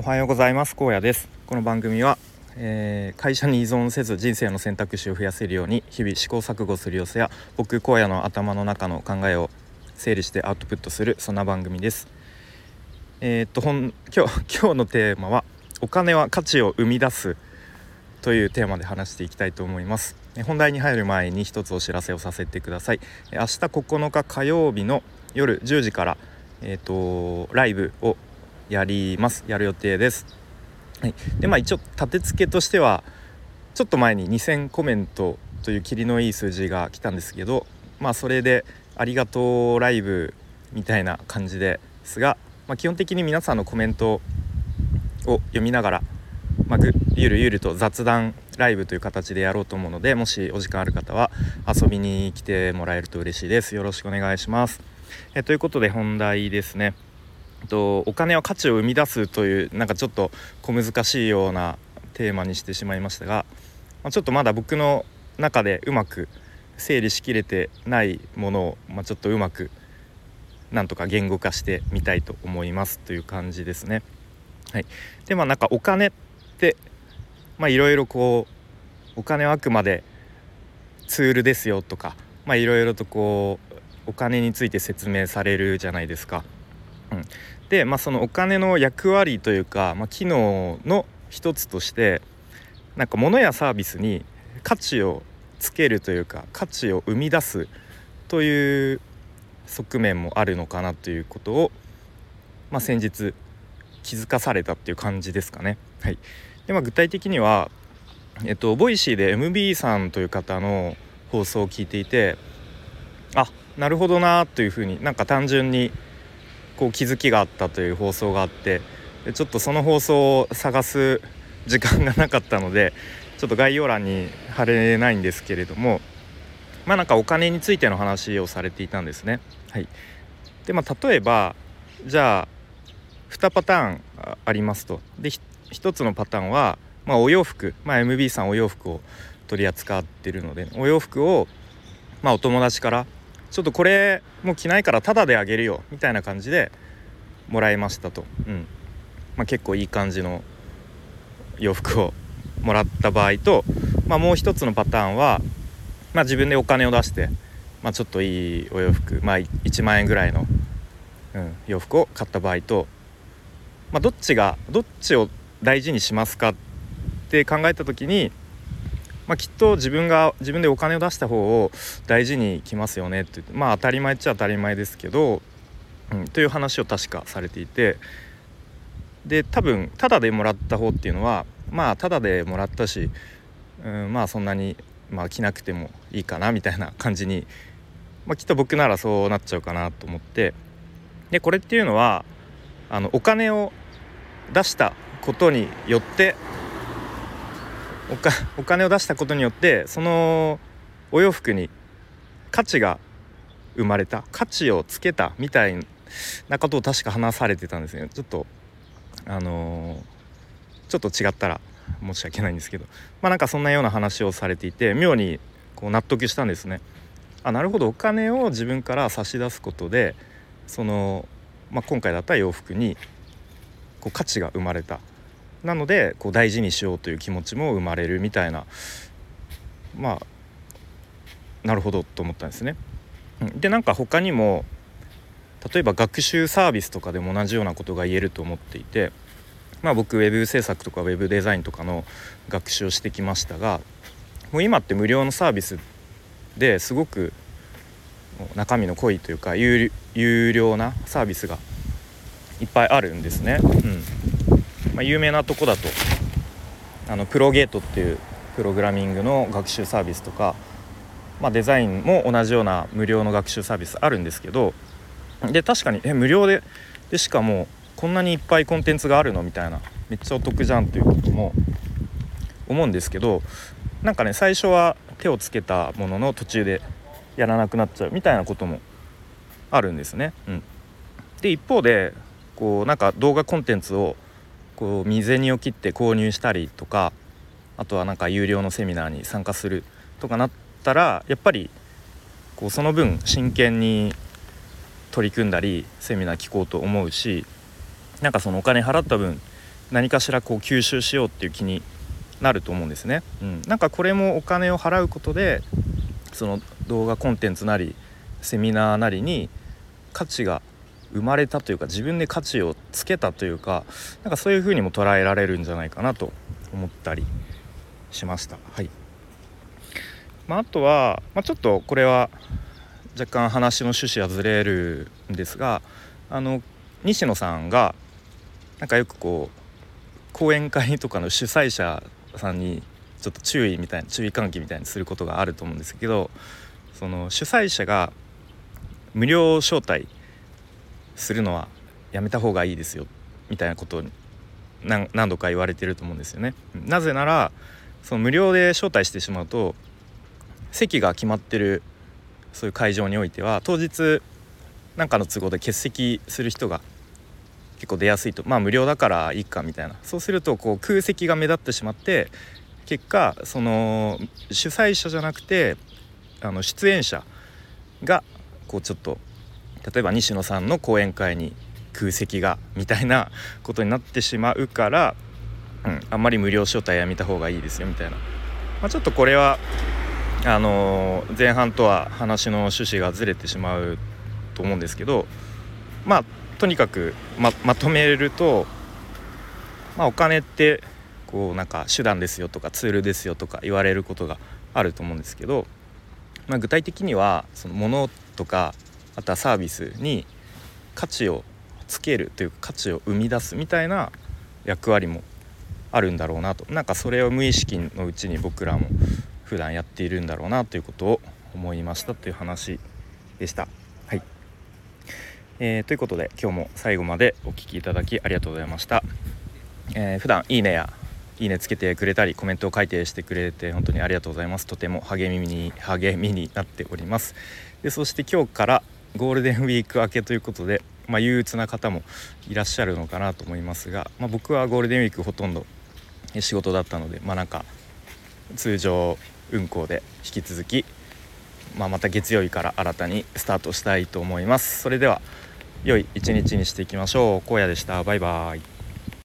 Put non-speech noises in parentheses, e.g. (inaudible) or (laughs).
おはようございます。高野です。この番組は、えー、会社に依存せず人生の選択肢を増やせるように日々試行錯誤する様子や僕荒野の頭の中の考えを整理してアウトプットするそんな番組です。えー、っと本今日 (laughs) 今日のテーマはお金は価値を生み出すというテーマで話していきたいと思います。本題に入る前に一つお知らせをさせてください。明日9日火曜日の夜10時からえーとライブをやります。やる予定です。はい、でまあ一応立て付けとしてはちょっと前に2000コメントという霧のいい数字が来たんですけどまあそれでありがとうライブみたいな感じですが、まあ、基本的に皆さんのコメントを読みながら、まあ、ゆるゆると雑談ライブという形でやろうと思うのでもしお時間ある方は遊びに来てもらえると嬉しいです。よろしくお願いします。えということで本題ですね。とお金は価値を生み出すというなんかちょっと小難しいようなテーマにしてしまいましたが、まあ、ちょっとまだ僕の中でうまく整理しきれてないものを、まあ、ちょっとうまくなんとか言語化してみたいと思いますという感じですね。はい、でまあなんかお金っていろいろこうお金はあくまでツールですよとかいろいろとこうお金について説明されるじゃないですか。で、まあ、そのお金の役割というか、まあ、機能の一つとしてなんか物やサービスに価値をつけるというか価値を生み出すという側面もあるのかなということを、まあ、先日気づかされたっていう感じですかね。はい、でまあ、具体的には、えっと、 Voicy で MB さんという方の放送を聞いていてあなるほどなというふうになんか単純にこう気づきがあったという放送があってちょっとその放送を探す時間がなかったので (laughs) ちょっと概要欄に貼れないんですけれどもまあなんかお金についての話をされていたんですね。はい、でまあ例えばじゃあ2パターンありますと。で1つのパターンは、まあ、お洋服、まあ、MB さんお洋服を取り扱ってるのでお洋服を、まあ、お友達からちょっとこれもう着ないからタダであげるよみたいな感じでもらいましたと、うん。まあ、結構いい感じの洋服をもらった場合と、まあ、もう一つのパターンは、まあ、自分でお金を出して、まあ、ちょっといいお洋服、まあ、1万円ぐらいの、うん、洋服を買った場合と、まあ、どっちがどっちを大事にしますかって考えた時にまあ、きっと自分が自分でお金を出した方を大事にきますよねってってまあ当たり前っちゃ当たり前ですけど、うん、という話を確かされていてで多分タダでもらった方っていうのはまあタダでもらったし、うん、まあそんなに、まあ、着なくてもいいかなみたいな感じに、まあ、きっと僕ならそうなっちゃうかなと思ってでこれっていうのはあのお金を出したことによっておかお金を出したことによってそのお洋服に価値が生まれた価値をつけたみたいなことを確か話されてたんですねちょっとあのー、ちょっと違ったら申し訳ないんですけど。まあなんかそんなような話をされていて妙にこう納得したんですね。あなるほど。お金を自分から差し出すことでその、まあ、今回だった洋服にこう価値が生まれた。なのでこう大事にしようという気持ちも生まれるみたいなまあなるほどと思ったんですね。でなんか他にも例えば学習サービスとかでも同じようなことが言えると思っていて、まあ、僕ウェブ制作とかウェブデザインとかの学習をしてきましたがもう今って無料のサービスですごく中身の濃いというか有料なサービスがいっぱいあるんですね。うんまあ、有名なとこだとあのプロゲートっていうプログラミングの学習サービスとか、まあ、デザインも同じような無料の学習サービスあるんですけどで確かにえ無料ででしかもこんなにいっぱいコンテンツがあるの？みたいなめっちゃお得じゃんということも思うんですけどなんかね最初は手をつけたものの途中でやらなくなっちゃうみたいなこともあるんですね。うん、で一方でこうなんか動画コンテンツをこう身銭を切って購入したりとかあとはなんか有料のセミナーに参加するとかなったらやっぱりこうその分真剣に取り組んだりセミナー聞こうと思うしなんかそのお金払った分何かしらこう吸収しようっていう気になると思うんですね。うん、なんかこれもお金を払うことでその動画コンテンツなりセミナーなりに価値が生まれたというか自分で価値をつけたというかなんかそういう風にも捉えられるんじゃないかなと思ったりしました。はいまあ、あとは、まあ、ちょっとこれは若干話の趣旨はずれるんですがあの西野さんがなんかよくこう講演会とかの主催者さんにちょっと注意みたいな注意喚起みたいにすることがあると思うんですけどその主催者が無料招待するのはやめた方がいいですよみたいなことを何度か言われてると思うんですよね。なぜならその無料で招待してしまうと席が決まってるそういう会場においては当日何かの都合で欠席する人が結構出やすいとまあ無料だからいいかみたいなそうするとこう空席が目立ってしまって結果その主催者じゃなくてあの出演者がこうちょっと例えば西野さんの講演会に空席がみたいな (laughs) ことになってしまうから、うん、あんまり無料招待やめた方がいいですよみたいな、まあ、ちょっとこれはあのー、前半とは話の趣旨がずれてしまうと思うんですけどまあとにかくままとめると、まあ、お金ってこうなんか手段ですよとかツールですよとか言われることがあると思うんですけど、まあ、具体的にはその物とかあとはサービスに価値をつけるというか価値を生み出すみたいな役割もあるんだろうなと。なんかそれを無意識のうちに僕らも普段やっているんだろうなということを思いましたという話でした。はい。えー、ということで今日も最後までお聴きいただきありがとうございました、えー、普段いいねやいいねつけてくれたりコメントを書いてしてくれて本当にありがとうございます。とても励みに励みになっております。でそして今日からゴールデンウィーク明けということで、まあ、憂鬱な方もいらっしゃるのかなと思いますが、まあ、僕はゴールデンウィークほとんど仕事だったのでまあなんか通常運行で引き続き、まあ、また月曜日から新たにスタートしたいと思います。それでは良い一日にしていきましょう。荒野でした。バイバイ。